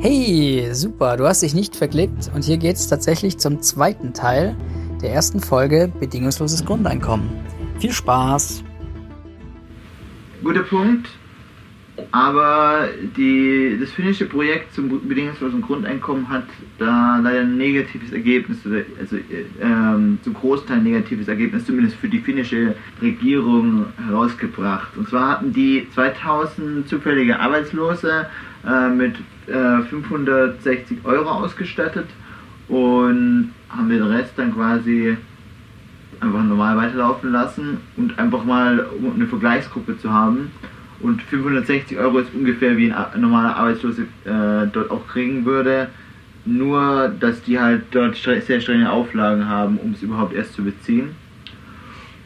Hey, super, du hast dich nicht verklickt und hier geht's tatsächlich zum zweiten Teil der ersten Folge Bedingungsloses Grundeinkommen. Viel Spaß! Guter Punkt. Aber die, das finnische Projekt zum bedingungslosen Grundeinkommen hat da leider ein negatives Ergebnis, also ähm, zum Großteil negatives Ergebnis, zumindest für die finnische Regierung herausgebracht. Und zwar hatten die 2000 zufällige Arbeitslose äh, mit äh, 560 Euro ausgestattet und haben den Rest dann quasi einfach normal weiterlaufen lassen und einfach mal eine Vergleichsgruppe zu haben. Und 560 Euro ist ungefähr wie ein normaler Arbeitslose äh, dort auch kriegen würde. Nur, dass die halt dort sehr strenge Auflagen haben, um es überhaupt erst zu beziehen.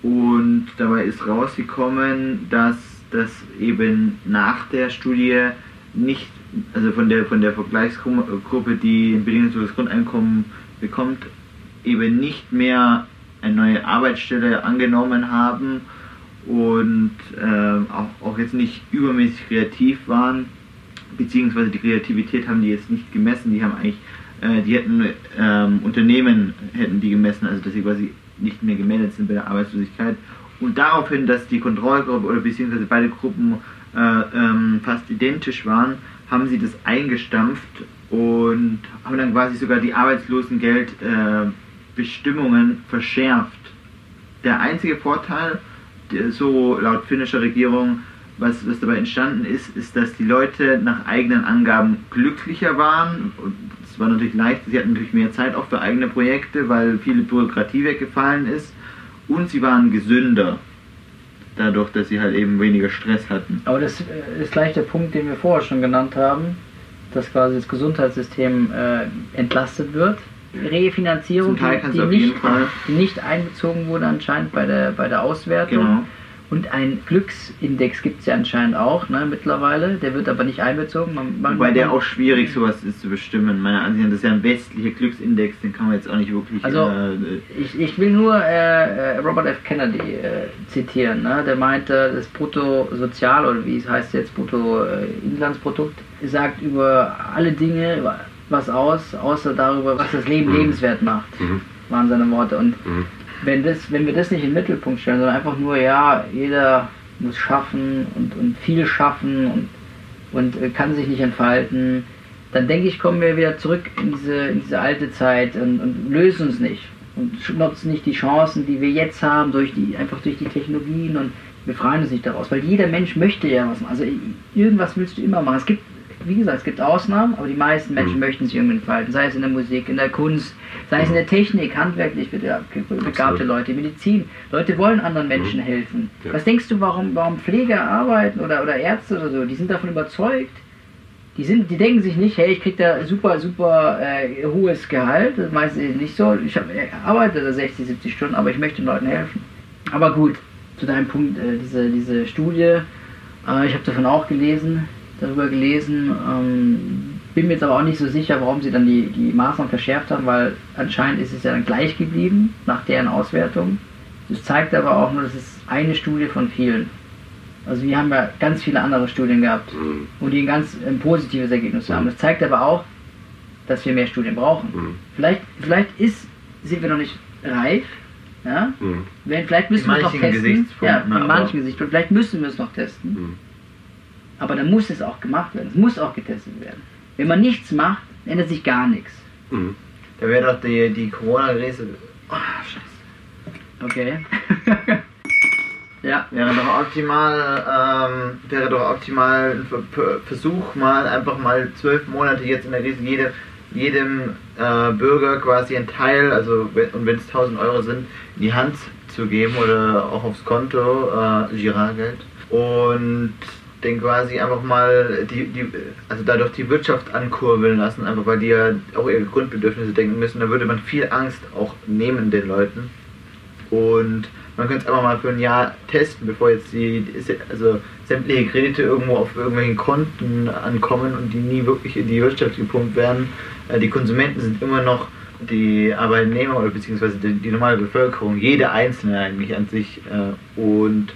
Und dabei ist rausgekommen, dass das eben nach der Studie nicht, also von der, von der Vergleichsgruppe, die ein bedingungsloses Grundeinkommen bekommt, eben nicht mehr eine neue Arbeitsstelle angenommen haben und äh, auch, auch jetzt nicht übermäßig kreativ waren, beziehungsweise die Kreativität haben die jetzt nicht gemessen, die haben eigentlich, äh, die hätten ähm, Unternehmen hätten die gemessen, also dass sie quasi nicht mehr gemeldet sind bei der Arbeitslosigkeit. Und daraufhin, dass die Kontrollgruppe oder beziehungsweise beide Gruppen äh, ähm, fast identisch waren, haben sie das eingestampft und haben dann quasi sogar die Arbeitslosengeldbestimmungen äh, verschärft. Der einzige Vorteil, so laut finnischer Regierung, was, was dabei entstanden ist, ist, dass die Leute nach eigenen Angaben glücklicher waren. Es war natürlich leicht, sie hatten natürlich mehr Zeit auch für eigene Projekte, weil viele Bürokratie weggefallen ist. Und sie waren gesünder dadurch, dass sie halt eben weniger Stress hatten. Aber das äh, ist gleich der Punkt, den wir vorher schon genannt haben, dass quasi das Gesundheitssystem äh, entlastet wird. Refinanzierung, die, die, nicht, die, nicht, einbezogen wurde anscheinend bei der, bei der Auswertung. Genau. Und ein Glücksindex gibt es ja anscheinend auch ne, mittlerweile, der wird aber nicht einbezogen. Man, man, Wobei der auch schwierig sowas ist zu bestimmen. Meiner Ansicht nach, das ist ja ein westlicher Glücksindex, den kann man jetzt auch nicht wirklich... Also äh, ich, ich will nur äh, äh Robert F. Kennedy äh, zitieren, ne? der meinte, das Bruttosozial, oder wie es heißt jetzt, Bruttoinlandsprodukt, sagt über alle Dinge was aus, außer darüber, was das Leben mhm. lebenswert macht, mhm. waren seine Worte. Und mhm wenn, das, wenn wir das nicht in den Mittelpunkt stellen, sondern einfach nur, ja, jeder muss schaffen und, und viel schaffen und, und äh, kann sich nicht entfalten, dann denke ich, kommen wir wieder zurück in diese, in diese alte Zeit und, und lösen uns nicht und nutzen nicht die Chancen, die wir jetzt haben, durch die, einfach durch die Technologien und befreien uns nicht daraus, weil jeder Mensch möchte ja was machen. Also irgendwas willst du immer machen. Es gibt wie gesagt, es gibt Ausnahmen, aber die meisten Menschen mhm. möchten sich irgendwie entfalten, sei es in der Musik, in der Kunst, sei es in der Technik, handwerklich begabte Leute, Medizin. Leute wollen anderen Menschen mhm. helfen. Ja. Was denkst du, warum, warum Pfleger arbeiten oder, oder Ärzte oder so? Die sind davon überzeugt. Die, sind, die denken sich nicht, hey, ich krieg da super, super äh, hohes Gehalt. Das meistens nicht so. Ich hab, ich arbeite da 60, 70 Stunden, aber ich möchte den Leuten helfen. Aber gut, zu deinem Punkt, äh, diese, diese Studie, äh, ich habe davon auch gelesen, darüber gelesen. Ähm, bin mir jetzt aber auch nicht so sicher, warum sie dann die, die Maßnahmen verschärft haben, weil anscheinend ist es ja dann gleich geblieben nach deren Auswertung. Das zeigt aber auch nur, dass es eine Studie von vielen. Also wir haben ja ganz viele andere Studien gehabt, mhm. wo die ein ganz ein positives Ergebnis mhm. haben. Das zeigt aber auch, dass wir mehr Studien brauchen. Mhm. Vielleicht, vielleicht ist, sind wir noch nicht reif. Ja? Mhm. Vielleicht müssen wir es noch testen. Ja, in manchen Gesichtspunkten. Vielleicht müssen wir es noch testen. Aber dann muss es auch gemacht werden. Es muss auch getestet werden. Wenn man nichts macht, ändert sich gar nichts. Mhm. Da wäre doch die, die Corona-Gräse. Oh, scheiße. Okay. ja. Wäre doch optimal, ähm, wäre doch optimal ein Versuch, mal einfach mal zwölf Monate jetzt in der Krise jede, jedem äh, Bürger quasi ein Teil, also und wenn es 1000 Euro sind, in die Hand zu geben oder auch aufs Konto, äh, Girardgeld. Und den quasi einfach mal die, die, also dadurch die Wirtschaft ankurbeln lassen, einfach weil die ja auch ihre Grundbedürfnisse denken müssen, da würde man viel Angst auch nehmen den Leuten. Und man könnte es einfach mal für ein Jahr testen, bevor jetzt die, also sämtliche Kredite irgendwo auf irgendwelchen Konten ankommen und die nie wirklich in die Wirtschaft gepumpt werden. Äh, die Konsumenten sind immer noch die Arbeitnehmer oder beziehungsweise die, die normale Bevölkerung, jede Einzelne eigentlich an sich. Äh, und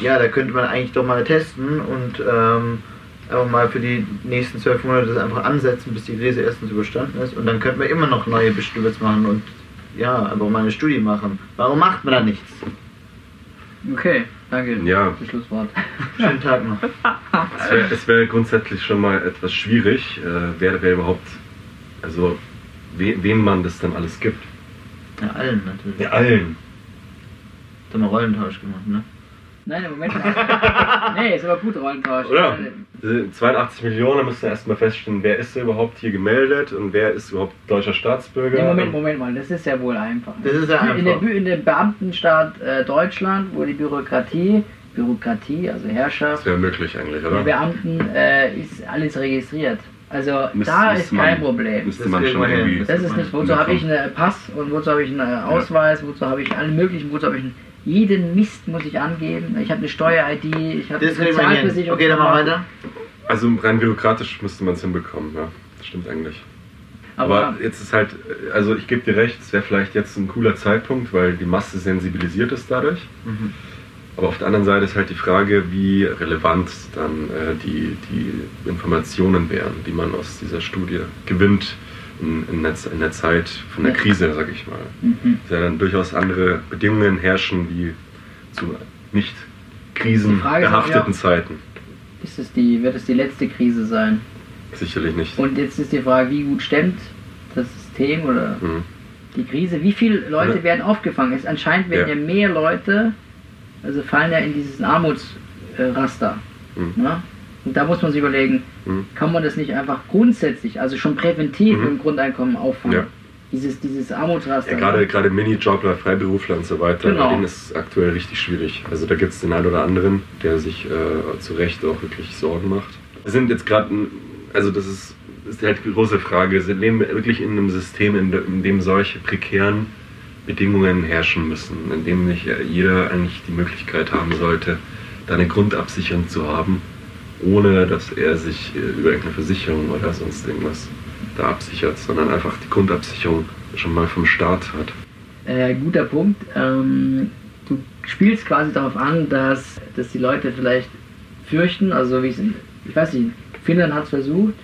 ja, da könnte man eigentlich doch mal testen und ähm, einfach mal für die nächsten zwölf Monate das einfach ansetzen, bis die Krise erstens überstanden ist. Und dann könnten wir immer noch neue Bestimmungs machen und ja, einfach mal eine Studie machen. Warum macht man da nichts? Okay, danke. Ja. Das Schlusswort. Schönen Tag noch. Es wäre wär grundsätzlich schon mal etwas schwierig, äh, wer, wer überhaupt, also we, wem man das dann alles gibt. Ja, allen natürlich. Ja, allen. Da haben wir Rollentausch gemacht, ne? Nein, im Moment. nee, ist aber gut Rollentausch. Oder? Diese 82 Millionen müssen erstmal feststellen, wer ist überhaupt hier gemeldet und wer ist überhaupt deutscher Staatsbürger. Nee, Moment, Moment mal, das ist ja wohl einfach. Das ist ja In, der, einfach. Bü- in dem Beamtenstaat äh, Deutschland, wo die Bürokratie, Bürokratie, also Das Herrschaft, wäre möglich eigentlich, der oder? Beamten äh, ist alles registriert. Also Müsste- da ist man- kein Problem. Müsste Das man schon wir irgendwie. Das ist nicht, wozu habe ich einen Pass und wozu habe ich einen äh, Ausweis, wozu habe ich alle möglichen, wozu habe ich einen, jeden Mist muss ich angeben. Ich habe eine Steuer-ID, ich habe wir hin. Okay, dann wir weiter. Also rein bürokratisch müsste man es hinbekommen, ja. Das stimmt eigentlich. Aber, Aber jetzt ist halt, also ich gebe dir recht, es wäre vielleicht jetzt ein cooler Zeitpunkt, weil die Masse sensibilisiert ist dadurch. Mhm. Aber auf der anderen Seite ist halt die Frage, wie relevant dann äh, die, die Informationen wären, die man aus dieser Studie gewinnt in, in, der, in der Zeit von der Ja. Krise, sag ich mal. mhm. Ja dann durchaus andere Bedingungen herrschen wie zu nicht krisenbehafteten. Zeiten. ist es die, wird es die letzte Krise sein? Sicherlich nicht. Und jetzt ist die Frage, wie gut stemmt das System oder Mhm. die Krise? Wie viele Leute Ja. werden aufgefangen? Es anscheinend werden ja. Ja. mehr Leute, also fallen ja in dieses Armutsraster. Mhm. Ne? Und da muss man sich überlegen, Mhm. kann man das nicht einfach grundsätzlich, also schon präventiv Mhm. im Grundeinkommen auffangen? Ja. Dieses, dieses Armutsraster. Ja, gerade, gerade Minijobler, Freiberufler und so weiter, Genau. denen ist es aktuell richtig schwierig. Also da gibt es den einen oder anderen, der sich äh, zu Recht auch wirklich Sorgen macht. Wir sind jetzt gerade, also das ist, ist halt die große Frage, wir leben wir wirklich in einem System, in, de- in dem solche prekären Bedingungen herrschen müssen, in dem nicht jeder eigentlich die Möglichkeit haben sollte, da eine Grundabsicherung zu haben, ohne dass er sich äh, über irgendeine Versicherung oder sonst irgendwas da absichert, sondern einfach die Grundabsicherung schon mal vom Staat hat. Äh, guter Punkt. Ähm, du spielst quasi darauf an, dass, dass die Leute vielleicht fürchten, also wie in, ich weiß nicht, Finnland hat es versucht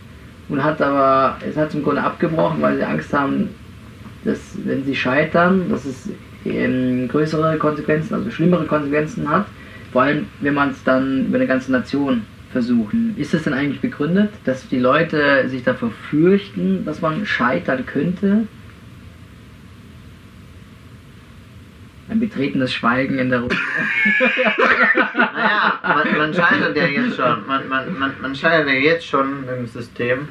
und hat aber, es hat im Grunde abgebrochen, weil sie Angst haben, dass wenn sie scheitern, dass es ähm, größere Konsequenzen, also schlimmere Konsequenzen hat, vor allem wenn man es dann über eine ganze Nation versucht. Ist das denn eigentlich begründet, dass die Leute sich davor fürchten, dass man scheitern könnte? Ein betretenes Schweigen in der Runde. Naja, man, man scheitert ja jetzt schon. Man, man, man, man scheitert ja jetzt schon im System.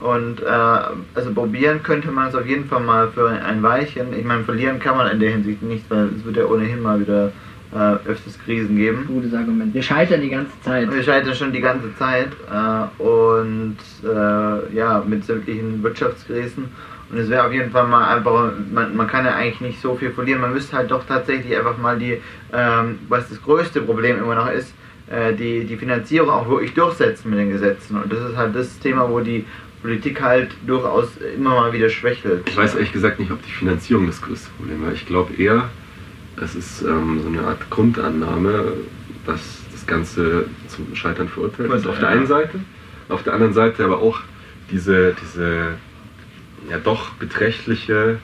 Und äh, also probieren könnte man es auf jeden Fall mal für ein Weilchen. Ich meine, verlieren kann man in der Hinsicht nicht, weil es wird ja ohnehin mal wieder äh, öfters Krisen geben. Gutes Argument. Wir scheitern die ganze Zeit. Wir scheitern schon die ganze Zeit äh, und äh, ja, mit sämtlichen Wirtschaftskrisen. Und es wäre auf jeden Fall mal einfach, man, man kann ja eigentlich nicht so viel verlieren. Man müsste halt doch tatsächlich einfach mal die, ähm, was das größte Problem immer noch ist, äh, die, die Finanzierung auch wirklich durchsetzen mit den Gesetzen. Und das ist halt das Thema, wo die Politik halt durchaus immer mal wieder schwächelt. Ich weiß ehrlich gesagt nicht, ob die Finanzierung das größte Problem war. Ich glaube eher, es ist ähm, so eine Art Grundannahme, dass das Ganze zum Scheitern verurteilt ist. Auf der Ja. einen Seite, auf der anderen Seite aber auch diese, diese ja doch beträchtliche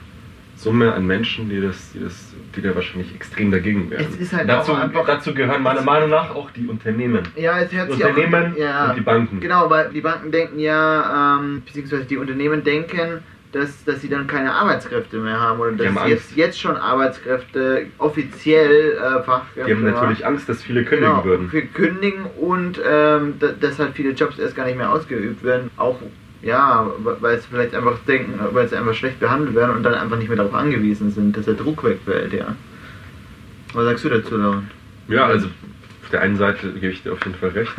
Summe an Menschen, die das, die das, die da wahrscheinlich extrem dagegen wären. Es ist halt dazu, auch einfach- dazu gehören meiner Meinung nach auch die Unternehmen. Ja, es hört Die sich auch- Unternehmen ja, und die Banken. Genau, weil die Banken denken ja, ähm, beziehungsweise die Unternehmen denken, dass, dass sie dann keine Arbeitskräfte mehr haben oder dass haben jetzt, jetzt schon Arbeitskräfte offiziell äh, Fachkräfte Die haben haben. natürlich Angst, dass viele kündigen genau, würden. Für kündigen und ähm, da- dass halt viele Jobs erst gar nicht mehr ausgeübt werden. Auch ja, weil sie vielleicht einfach denken, weil sie einfach schlecht behandelt werden und dann einfach nicht mehr darauf angewiesen sind, dass der Druck wegfällt, ja. Was sagst du dazu, Lauren? Ja, also auf der einen Seite gebe ich dir auf jeden Fall recht.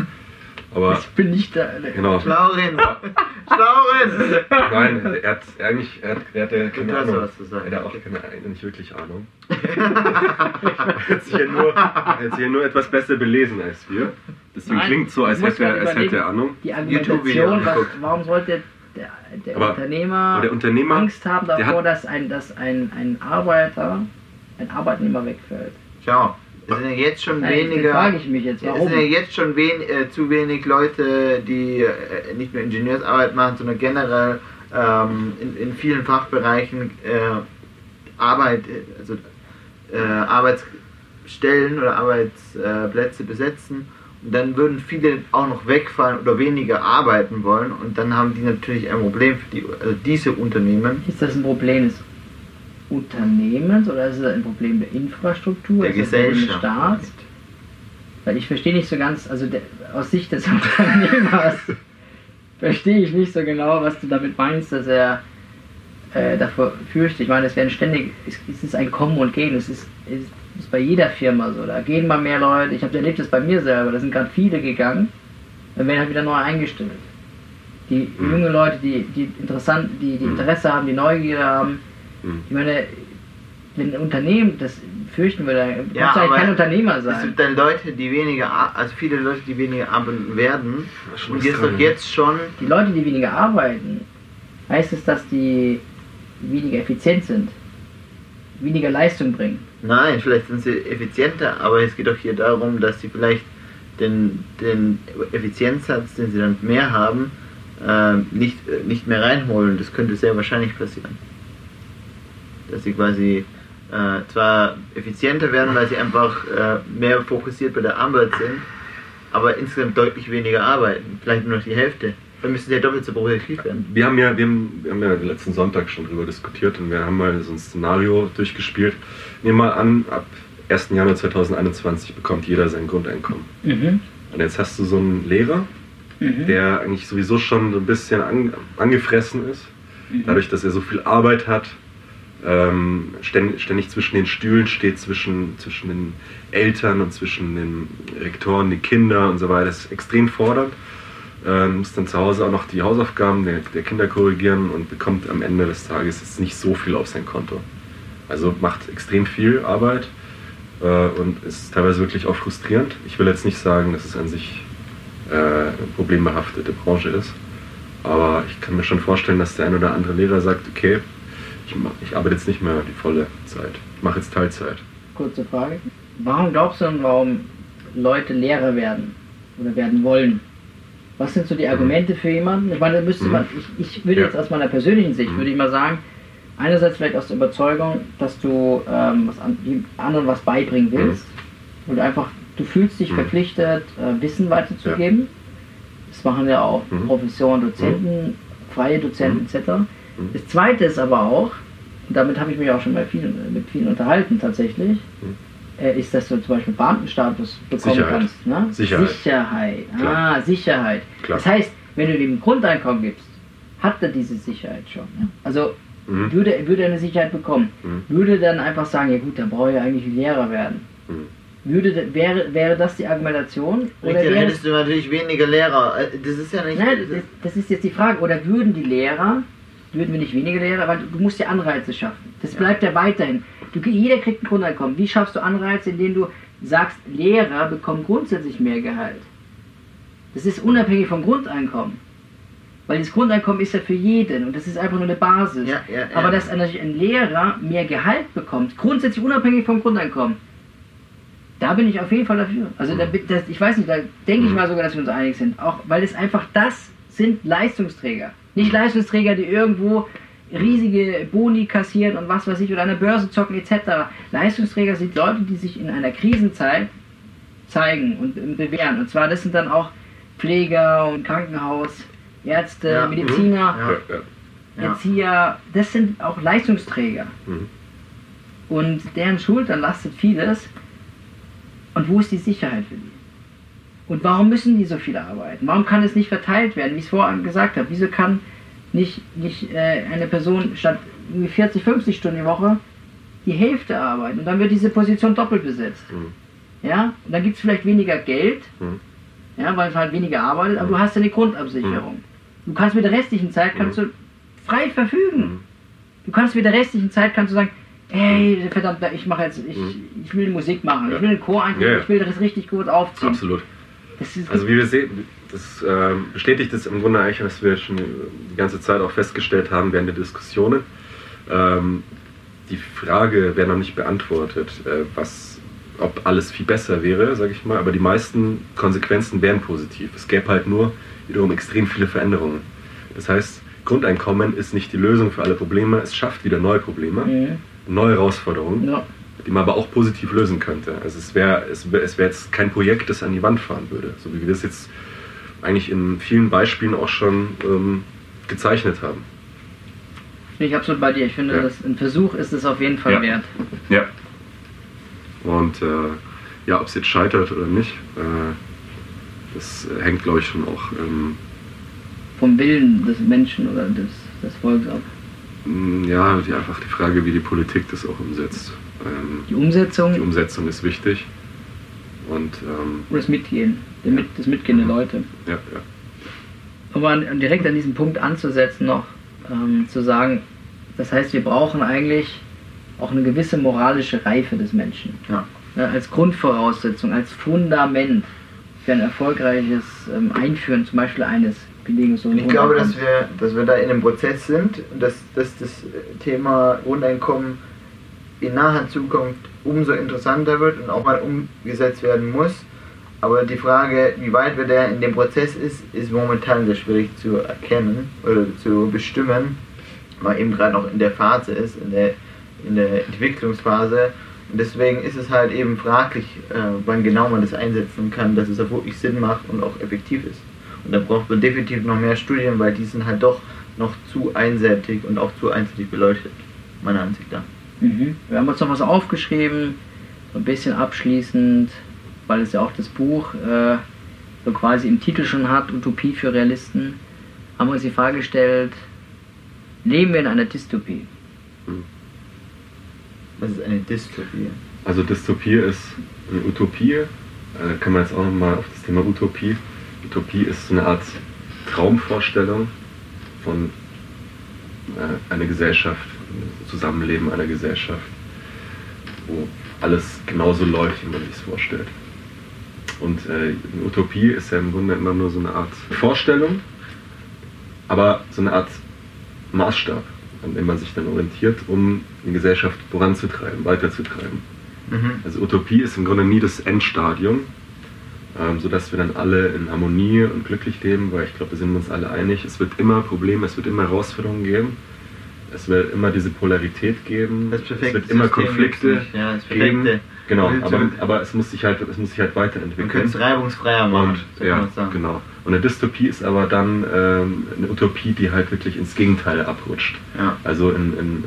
Aber Ich bin nicht der. genau. Lauren! Lauren! Nein, er hat eigentlich, er hat, er hat ja keine Du hast Ahnung. was zu sagen. Er hat auch keine, nicht wirklich Ahnung. er hat sich ja nur, er hat sich ja nur etwas besser belesen als wir. Deswegen Nein, klingt so, als hätte, er- als hätte er Ahnung. Die Argumentation, was, warum sollte der, der Aber- Unternehmer aber der Unternehmer, Angst haben davor, dass, ein, dass ein, ein Arbeiter, ein Arbeitnehmer wegfällt? Schau, Es sind ja jetzt schon Nein, weniger. frage ich mich jetzt, Es warum? sind ja jetzt schon wen, äh, zu wenig Leute, die äh, nicht nur Ingenieursarbeit machen, sondern generell ähm, in, in vielen Fachbereichen äh, Arbeit, also äh, Arbeitsstellen oder Arbeitsplätze besetzen. Und dann würden viele auch noch wegfallen oder weniger arbeiten wollen. Und dann haben die natürlich ein Problem für die, also diese Unternehmen. Ist das ein Problem des Unternehmens oder ist es ein Problem der Infrastruktur? Der Problem des Gesellschaft. Staats? Weil ich verstehe nicht so ganz, also der, aus Sicht des Unternehmers verstehe ich nicht so genau, was du damit meinst, dass er äh, davor fürchtet. Ich meine, es werden ständig, es, es ist ein Kommen und Gehen, es ist, es ist bei jeder Firma so. Da gehen mal mehr Leute, ich habe erlebt das bei mir selber, da sind gerade viele gegangen, dann werden halt wieder neu eingestellt. Die Mhm. junge Leute, die, die interessant, die, die Mhm. Interesse haben, die Neugierde haben, Mhm. ich meine, wenn ein Unternehmen das fürchten würde, dann kannst Ja, du eigentlich aber kein Unternehmer Es sein. gibt dann Leute, die weniger, ar- also viele Leute, die weniger arbeiten werden. Da ist Und jetzt dran, doch jetzt schon Die Leute, die weniger arbeiten, heißt es, dass die weniger effizient sind, weniger Leistung bringen. Nein, vielleicht sind sie effizienter, aber es geht doch hier darum, dass sie vielleicht den, den Effizienzsatz, den sie dann mehr haben, äh, nicht, äh, nicht mehr reinholen. Das könnte sehr wahrscheinlich passieren. Dass sie quasi äh, zwar effizienter werden, weil sie einfach äh, mehr fokussiert bei der Arbeit sind, aber insgesamt deutlich weniger arbeiten. Vielleicht nur noch die Hälfte. Dann müssen sie ja doppelt so produktiv werden. Wir haben ja, wir haben, wir haben ja letzten Sonntag schon drüber diskutiert und wir haben mal so ein Szenario durchgespielt. Nehmen wir mal an, ab 1. Januar 2021 bekommt jeder sein Grundeinkommen. Mhm. Und jetzt hast du so einen Lehrer, Mhm. der eigentlich sowieso schon so ein bisschen an, angefressen ist, Mhm. dadurch, dass er so viel Arbeit hat, ähm, ständig, ständig zwischen den Stühlen steht, zwischen, zwischen den Eltern und zwischen den Rektoren, die Kinder und so weiter. Das ist extrem fordernd. Ähm, muss dann zu Hause auch noch die Hausaufgaben der, der Kinder korrigieren und bekommt am Ende des Tages jetzt nicht so viel auf sein Konto. Also macht extrem viel Arbeit äh, und ist teilweise wirklich auch frustrierend. Ich will jetzt nicht sagen, dass es an sich äh, eine problembehaftete Branche ist, aber ich kann mir schon vorstellen, dass der ein oder andere Lehrer sagt, okay, ich, mach, ich arbeite jetzt nicht mehr die volle Zeit, ich mache jetzt Teilzeit. Kurze Frage. Warum glaubst du denn, warum Leute Lehrer werden oder werden wollen? Was sind so die Argumente für jemanden? Ich meine, müsste Mhm. man, ich, ich würde Ja. jetzt aus meiner persönlichen Sicht, Mhm. würde ich mal sagen, einerseits vielleicht aus der Überzeugung, dass du ähm, was an, die anderen was beibringen willst und einfach, du fühlst dich Mhm. verpflichtet, äh, Wissen weiterzugeben. Das machen ja auch Mhm. Professoren, Dozenten, freie Dozenten Mhm. etc. Mhm. Das zweite ist aber auch, und damit habe ich mich auch schon bei vielen, mit vielen unterhalten tatsächlich, Mhm. äh, ist, dass du zum Beispiel Beamtenstatus bekommen Sicherheit. kannst. Ne? Sicherheit. Sicherheit. Klar. Ah, Sicherheit. Klar. Das heißt, wenn du dem Grundeinkommen gibst, hat er diese Sicherheit schon. Ne? Also Mhm. würde, würde er eine Sicherheit bekommen, Mhm. würde dann einfach sagen, ja gut, dann brauche ich eigentlich Lehrer werden. Mhm. Würde, wäre, wäre das die Argumentation? Oder Richtig, dann wäre hättest du natürlich weniger Lehrer. Äh, Das ist ja nicht. Nein, das, das ist jetzt die Frage. Oder würden die Lehrer, würden wir nicht weniger Lehrer, weil du, musst ja Anreize schaffen. Das Ja. bleibt ja weiterhin. Du, jeder kriegt ein Grundeinkommen. Wie schaffst du Anreize, indem du sagst, Lehrer bekommen grundsätzlich mehr Gehalt? Das ist unabhängig vom Grundeinkommen. Weil das Grundeinkommen ist ja für jeden und das ist einfach nur eine Basis. Ja, ja. Aber dass ein, ein Lehrer mehr Gehalt bekommt, grundsätzlich unabhängig vom Grundeinkommen, da bin ich auf jeden Fall dafür. Also da, das, ich weiß nicht, da denke ich Mhm. mal sogar, dass wir uns einig sind. Auch weil es einfach das sind Leistungsträger. Nicht Leistungsträger, die irgendwo riesige Boni kassieren und was weiß ich oder an der Börse zocken etc. Leistungsträger sind Leute, die sich in einer Krisenzeit zeigen und bewähren. Und zwar das sind dann auch Pfleger und Krankenhaus, Ärzte, Ja, Mediziner, Ja, ja. Ja. Erzieher. Das sind auch Leistungsträger. Mhm. Und deren Schultern lastet vieles. Und wo ist die Sicherheit für die? Und warum müssen die so viel arbeiten? Warum kann es nicht verteilt werden, wie ich es vorhin gesagt habe? Wieso kann nicht, nicht äh, eine Person statt irgendwie 40, 50 Stunden die Woche die Hälfte arbeiten? Und dann wird diese Position doppelt besetzt. Mhm. Ja? Und dann gibt es vielleicht weniger Geld, Mhm. ja, weil es halt weniger arbeitet, aber du hast ja eine Grundabsicherung. Du kannst mit der restlichen Zeit kannst du frei verfügen. Mhm. Du kannst mit der restlichen Zeit kannst du sagen, hey, verdammt, ich mache jetzt, ich, Mhm. ich will Musik machen, Ja. ich will einen Chor einführen, Ja, ja. ich will das richtig gut aufziehen. Absolut. Also wie wir sehen, das ähm, bestätigt es im Grunde eigentlich, was wir schon die ganze Zeit auch festgestellt haben während der Diskussionen. Ähm, die Frage wäre noch nicht beantwortet, äh, was ob alles viel besser wäre, sage ich mal, aber die meisten Konsequenzen wären positiv. Es gäbe halt nur wiederum extrem viele Veränderungen. Das heißt, Grundeinkommen ist nicht die Lösung für alle Probleme, es schafft wieder neue Probleme, Mhm. neue Herausforderungen, Ja. Die man aber auch positiv lösen könnte. Also es wäre es wär, es wär jetzt kein Projekt, das an die Wand fahren würde, so wie wir das jetzt eigentlich in vielen Beispielen auch schon ähm, gezeichnet haben. Bin ich absolut bei dir. Ich finde, Ja. dass ein Versuch ist es auf jeden Fall Ja. wert. Ja. Und äh, ja, ob es jetzt scheitert oder nicht, äh, das hängt, glaube ich, schon auch ähm, Vom Willen des Menschen oder des, des Volkes ab. Mh, ja, die, einfach die Frage, wie die Politik das auch umsetzt. Ähm, Die Umsetzung die Umsetzung ist wichtig. Und ähm, das Mitgehen. Der Mit, das Mitgehen der Leute. ja, ja. Aber an, direkt an diesem Punkt anzusetzen noch, ähm, zu sagen, das heißt, wir brauchen eigentlich auch eine gewisse moralische Reife des Menschen. Ja. Ja, als Grundvoraussetzung, als Fundament für ein erfolgreiches ähm, Einführen zum Beispiel eines bedingungslosen Und ich glaube, dass wir, dass wir da in einem Prozess sind und dass, dass das Thema Grundeinkommen in naher Zukunft umso interessanter wird und auch mal umgesetzt werden muss. Aber die Frage, wie weit wir da in dem Prozess ist, ist momentan sehr schwierig zu erkennen oder zu bestimmen, weil eben gerade noch in der Phase ist, in der, in der Entwicklungsphase. Und deswegen ist es halt eben fraglich, äh, wann genau man das einsetzen kann, dass es auch wirklich Sinn macht und auch effektiv ist. Und da braucht man definitiv noch mehr Studien, weil die sind halt doch noch zu einseitig und auch zu einseitig beleuchtet, meiner Ansicht nach. Mhm. Wir haben uns noch was aufgeschrieben, so ein bisschen abschließend, weil es ja auch das Buch äh, so quasi im Titel schon hat, Utopie für Realisten, haben wir uns die Frage gestellt, leben wir in einer Dystopie? Das ist eine Dystopie. Also Dystopie ist eine Utopie. Äh, kann man jetzt auch nochmal auf das Thema Utopie. Utopie ist so eine Art Traumvorstellung von äh, einer Gesellschaft, Zusammenleben einer Gesellschaft, wo alles genauso läuft, wie man sich es vorstellt. Und äh, eine Utopie ist ja im Grunde immer nur so eine Art Vorstellung, aber so eine Art Maßstab, an dem man sich dann orientiert, um die Gesellschaft voranzutreiben, weiterzutreiben. Mhm. Also Utopie ist im Grunde nie das Endstadium, ähm, sodass wir dann alle in Harmonie und glücklich leben, weil ich glaube, wir sind uns alle einig, es wird immer Probleme, es wird immer Herausforderungen geben, es wird immer diese Polarität geben, es wird immer System Konflikte gibt's nicht. Ja, geben. Genau, aber, aber es muss sich halt, es muss sich halt weiterentwickeln. könnte es reibungsfreier machen, Und, so kann ja, genau. Und eine Dystopie ist aber dann ähm, eine Utopie, die halt wirklich ins Gegenteil abrutscht. Ja. Also in, in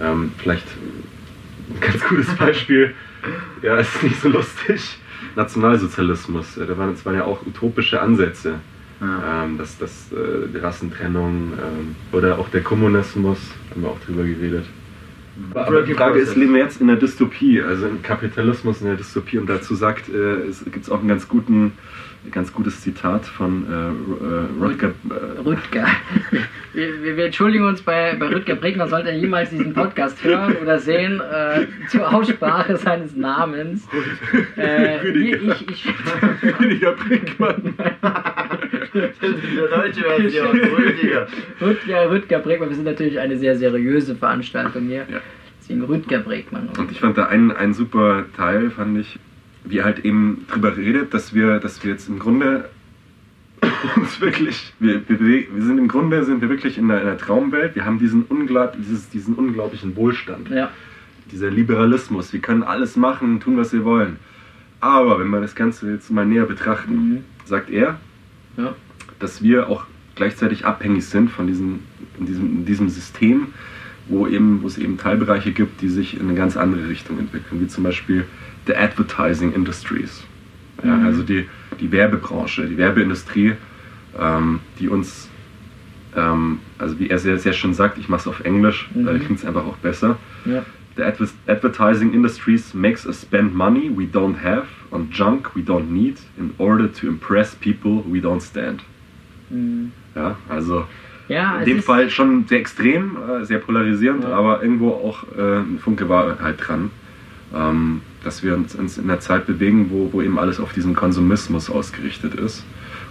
ähm, vielleicht ein ganz gutes Beispiel, ja, ist nicht so lustig. Nationalsozialismus, da waren, das waren ja auch utopische Ansätze. Ja. Ähm, das, das, äh, die Rassentrennung ähm, oder auch der Kommunismus, haben wir auch drüber geredet. Aber die Frage ist, leben wir jetzt in der Dystopie, also im Kapitalismus in der Dystopie? Und dazu sagt, äh, es gibt auch einen ganz guten, ein ganz gutes Zitat von äh, äh, Rutger. Äh, Rüdger. Wir, wir, wir entschuldigen uns bei, bei Rüdger Bregner, sollte er jemals diesen Podcast hören oder sehen, äh, zur Aussprache seines Namens. Äh, hier, ich, ich, Rüdiger Brinkmann. Das ist die deutsche Version, Rüdiger. Rüdger, Rüdger Bregmann, wir sind natürlich eine sehr seriöse Veranstaltung hier. Ja. Deswegen Rüdger Bregmann. Und ich fand da einen, einen super Teil, fand ich, wie er halt eben drüber redet, dass wir, dass wir jetzt im Grunde uns wirklich, wir, wir, wir sind im Grunde, sind wir wirklich in einer, in einer Traumwelt, wir haben diesen, unglaub, dieses, diesen unglaublichen Wohlstand, Ja, dieser Liberalismus, wir können alles machen, tun, was wir wollen. Aber wenn wir das Ganze jetzt mal näher betrachten, Mhm. sagt er, ja. Dass wir auch gleichzeitig abhängig sind von diesem, diesem, diesem System, wo, eben, wo es eben Teilbereiche gibt, die sich in eine ganz andere Richtung entwickeln, wie zum Beispiel the Advertising Industries. Ja, Mhm. Also die, die Werbebranche, die Werbeindustrie, ähm, die uns, ähm, also wie er sehr, sehr schön sagt, ich mache es auf Englisch, da Mhm. klingt es einfach auch besser. ja. The adver advertising industries makes us spend money we don't have on junk we don't need in order to impress people we don't stand. Mhm. Ja, also Ja, in dem Fall schon sehr extrem, äh, sehr polarisierend, Ja. aber irgendwo auch äh, ein Funke Wahrheit dran, ähm, dass wir uns, uns in einer Zeit bewegen, wo, wo eben alles auf diesen Konsumismus ausgerichtet ist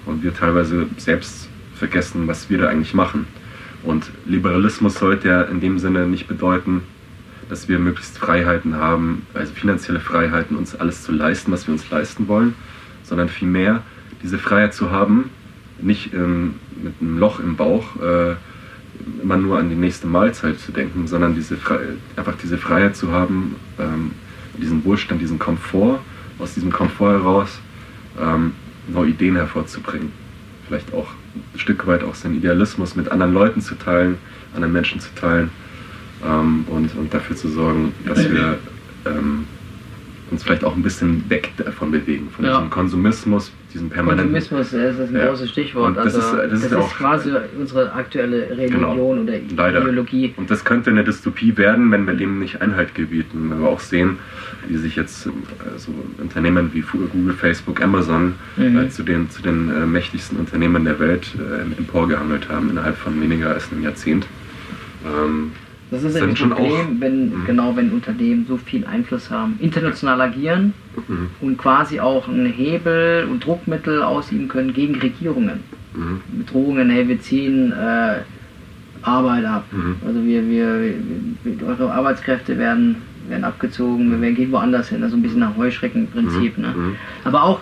und wir teilweise selbst vergessen, was wir da eigentlich machen. Und Liberalismus sollte ja in dem Sinne nicht bedeuten, dass wir möglichst Freiheiten haben, also finanzielle Freiheiten, uns alles zu leisten, was wir uns leisten wollen, sondern vielmehr diese Freiheit zu haben, nicht ähm, mit einem Loch im Bauch äh, immer nur an die nächste Mahlzeit zu denken, sondern diese einfach diese Freiheit zu haben, ähm, diesen Wohlstand, diesen Komfort, aus diesem Komfort heraus ähm, neue Ideen hervorzubringen. Vielleicht auch ein Stück weit auch seinen Idealismus mit anderen Leuten zu teilen, anderen Menschen zu teilen ähm, und, und dafür zu sorgen, dass wir ähm, uns vielleicht auch ein bisschen weg davon bewegen, von ja. diesem Konsumismus, diesem permanenten... Konsumismus ist ein ja. großes Stichwort. das, also, ist, das, das ist, ist quasi unsere aktuelle Religion genau. oder Leider. Ideologie. Und das könnte eine Dystopie werden, wenn wir dem nicht Einhalt gebieten. Wenn wir auch sehen, wie sich jetzt also Unternehmen wie Google, Facebook, Amazon mhm. äh, zu den, zu den äh, mächtigsten Unternehmen der Welt äh, emporgehandelt haben innerhalb von weniger als einem Jahrzehnt. Ähm, das ist ein Problem, wenn, mh. genau, wenn Unternehmen so viel Einfluss haben, international agieren mhm. und quasi auch ein Hebel und Druckmittel ausüben können gegen Regierungen. Mhm. Mit Drohungen, hey, wir ziehen äh, Arbeit ab. Mhm. Also wir, wir, wir, eure Arbeitskräfte werden, werden abgezogen, wir werden, gehen woanders hin, also ein bisschen nach Heuschreckenprinzip. Mhm. Ne? Mhm. Aber auch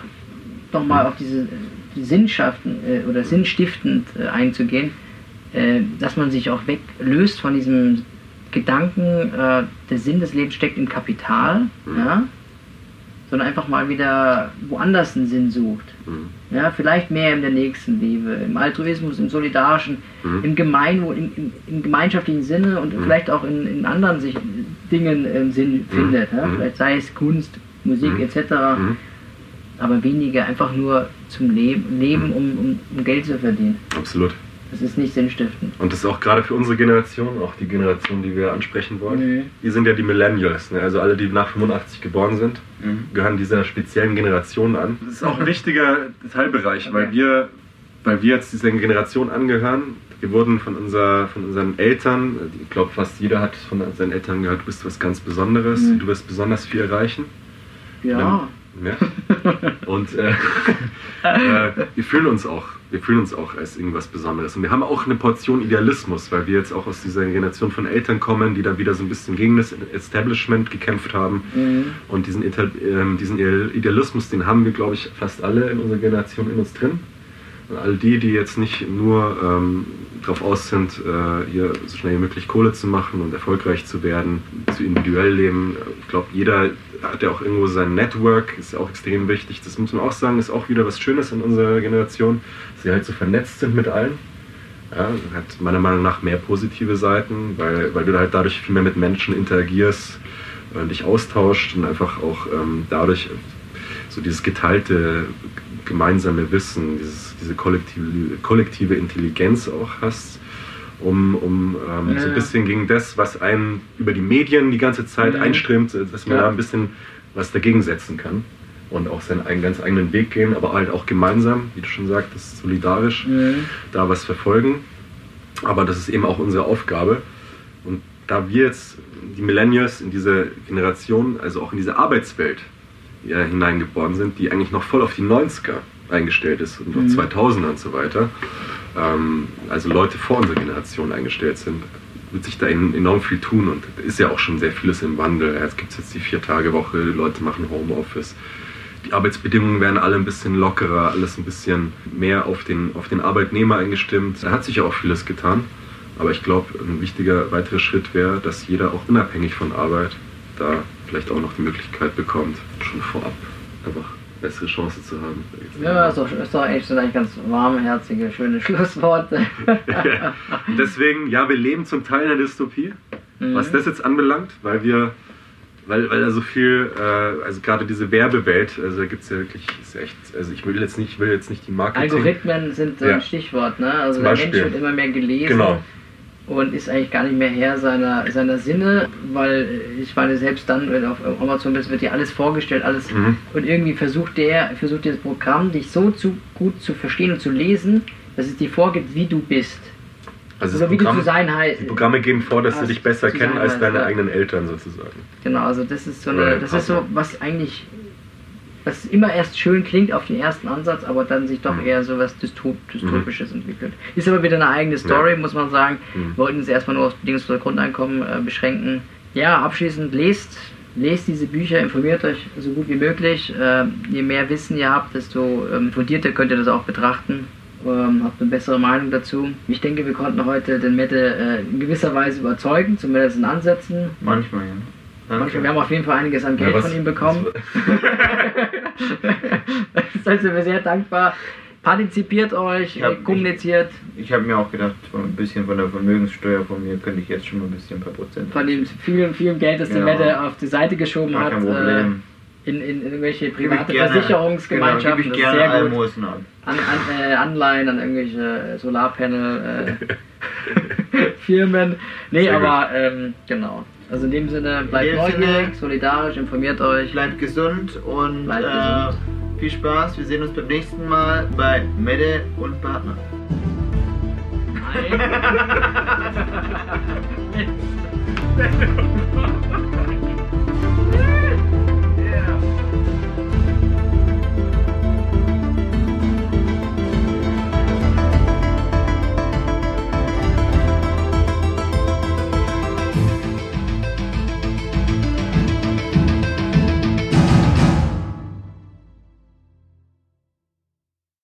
nochmal mhm. auf diese Sinnschaften äh, oder sinnstiftend äh, einzugehen, äh, dass man sich auch weglöst von diesem Gedanken, äh, der Sinn des Lebens steckt im Kapital, mhm. ja, sondern einfach mal wieder woanders einen Sinn sucht. Mhm. Ja, vielleicht mehr in der Nächstenliebe, im Altruismus, im Solidarischen, mhm. im Gemeinwohl, im, im, im, gemeinschaftlichen Sinne und mhm. vielleicht auch in, in anderen sich, Dingen äh, Sinn mhm. findet. Ja? Mhm. Vielleicht sei es Kunst, Musik etc. Aber weniger einfach nur zum Leben, Leben um, um, um Geld zu verdienen. Absolut. Das ist nicht sinnstiftend. Und das ist auch gerade für unsere Generation, auch die Generation, die wir ansprechen wollen. Mhm. Die sind ja die Millennials, ne? also alle, die nach 85 geboren sind, mhm. gehören dieser speziellen Generation an. Das ist auch ein wichtiger Teilbereich, okay. weil, wir, weil wir jetzt dieser Generation angehören. Wir wurden von, unser, von unseren Eltern, ich glaube fast jeder hat von seinen Eltern gehört, du bist was ganz Besonderes, mhm. du wirst besonders viel erreichen. Ja. Ja. Und äh, äh, wir fühlen uns auch, wir fühlen uns auch als irgendwas Besonderes. Und wir haben auch eine Portion Idealismus, weil wir jetzt auch aus dieser Generation von Eltern kommen, die da wieder so ein bisschen gegen das Establishment gekämpft haben. Mhm. Und diesen, äh, diesen Idealismus, den haben wir, glaube ich, fast alle in unserer Generation in uns drin. Und all die, die jetzt nicht nur ähm, darauf aus sind, äh, hier so schnell wie möglich Kohle zu machen und erfolgreich zu werden, zu individuell leben. Ich glaube, jeder hat ja auch irgendwo sein Network, ist ja auch extrem wichtig. Das muss man auch sagen, ist auch wieder was Schönes in unserer Generation, dass sie halt so vernetzt sind mit allen. Ja, hat meiner Meinung nach mehr positive Seiten, weil, weil du halt dadurch viel mehr mit Menschen interagierst, äh, dich austauscht und einfach auch ähm, dadurch so dieses geteilte gemeinsame Wissen, dieses, diese kollektive, kollektive Intelligenz auch hast, um, um ähm, ja, so ein bisschen gegen das, was einen über die Medien die ganze Zeit mhm. einströmt, dass man ja. da ein bisschen was dagegen setzen kann und auch seinen einen ganz eigenen Weg gehen, aber halt auch gemeinsam, wie du schon sagtest, solidarisch mhm. da was verfolgen. Aber das ist eben auch unsere Aufgabe. Und da wir jetzt die Millennials in diese Generation, also auch in diese Arbeitswelt ja, hineingeboren sind, die eigentlich noch voll auf die 90er eingestellt ist und mhm. 2000er und so weiter, ähm, also Leute vor unserer Generation eingestellt sind, wird sich da enorm viel tun und ist ja auch schon sehr vieles im Wandel. Jetzt gibt es jetzt die Vier-Tage-Woche, Leute machen Homeoffice. Die Arbeitsbedingungen werden alle ein bisschen lockerer, alles ein bisschen mehr auf den, auf den Arbeitnehmer eingestimmt. Da hat sich ja auch vieles getan. Aber ich glaube, ein wichtiger weiterer Schritt wäre, dass jeder auch unabhängig von Arbeit da vielleicht auch noch die Möglichkeit bekommt, schon vorab einfach bessere Chance zu haben. Ja, ist doch, ist doch echt eigentlich ganz warmherzige, schöne Schlussworte. ja. Deswegen, ja, wir leben zum Teil in der Dystopie, mhm. was das jetzt anbelangt, weil wir, weil, weil da so viel, äh, also gerade diese Werbewelt, also da gibt es ja wirklich, ist echt, also ich will jetzt nicht, will jetzt nicht die Marketing... Algorithmen sind so ein ja. Stichwort, ne? Also der Mensch wird immer mehr gelesen. Genau und ist eigentlich gar nicht mehr Herr seiner, seiner Sinne, weil ich meine, selbst dann, wenn du auf Amazon bist, wird dir alles vorgestellt, alles mhm. und irgendwie versucht der, versucht das Programm dich so zu, gut zu verstehen und zu lesen, dass es dir vorgibt, wie du bist. Also Oder wie Programm, du zu sein heißt. Die Programme geben vor, dass sie dich besser kennen als deine ja. eigenen Eltern sozusagen. Genau, also das ist so eine, das ist so, was eigentlich was immer erst schön klingt auf den ersten Ansatz, aber dann sich doch mhm. eher so was Dystop Dystopisches mhm. entwickelt. Ist aber wieder eine eigene Story, ja. muss man sagen. Mhm. Wir wollten uns erstmal nur auf bedingungslose Grundeinkommen äh, beschränken. ja, abschließend lest, lest diese Bücher, informiert euch so gut wie möglich. Ähm, je mehr Wissen ihr habt, desto ähm, fundierter könnt ihr das auch betrachten. Ähm, habt eine bessere Meinung dazu. Ich denke, wir konnten heute den Mette äh, in gewisser Weise überzeugen, zumindest in Ansätzen. Manchmal, ja. Manchmal, wir haben auf jeden Fall einiges an Geld Ja, was- von ihm bekommen. da sind wir sehr dankbar. Partizipiert euch, Ich hab- kommuniziert. Ich habe mir auch gedacht, ein bisschen von der Vermögenssteuer von mir könnte ich jetzt schon mal ein bisschen ein paar Prozent. Von dem vielen, vielen Geld, das der Genau. Mette auf die Seite geschoben hat. Äh, in, in, irgendwelche ich private gerne- Versicherungsgemeinschaften. Genau, ich gerne sehr gut. Almosen ab. An, an, äh, Anleihen an irgendwelche Solarpanel äh, Firmen. Nee, Sehr aber ähm, genau. Also in dem Sinne, bleibt neugierig, solidarisch, informiert euch. Bleibt gesund und Bleibt äh, gesund. viel Spaß. Wir sehen uns beim nächsten Mal bei Mede und Partner. Nein.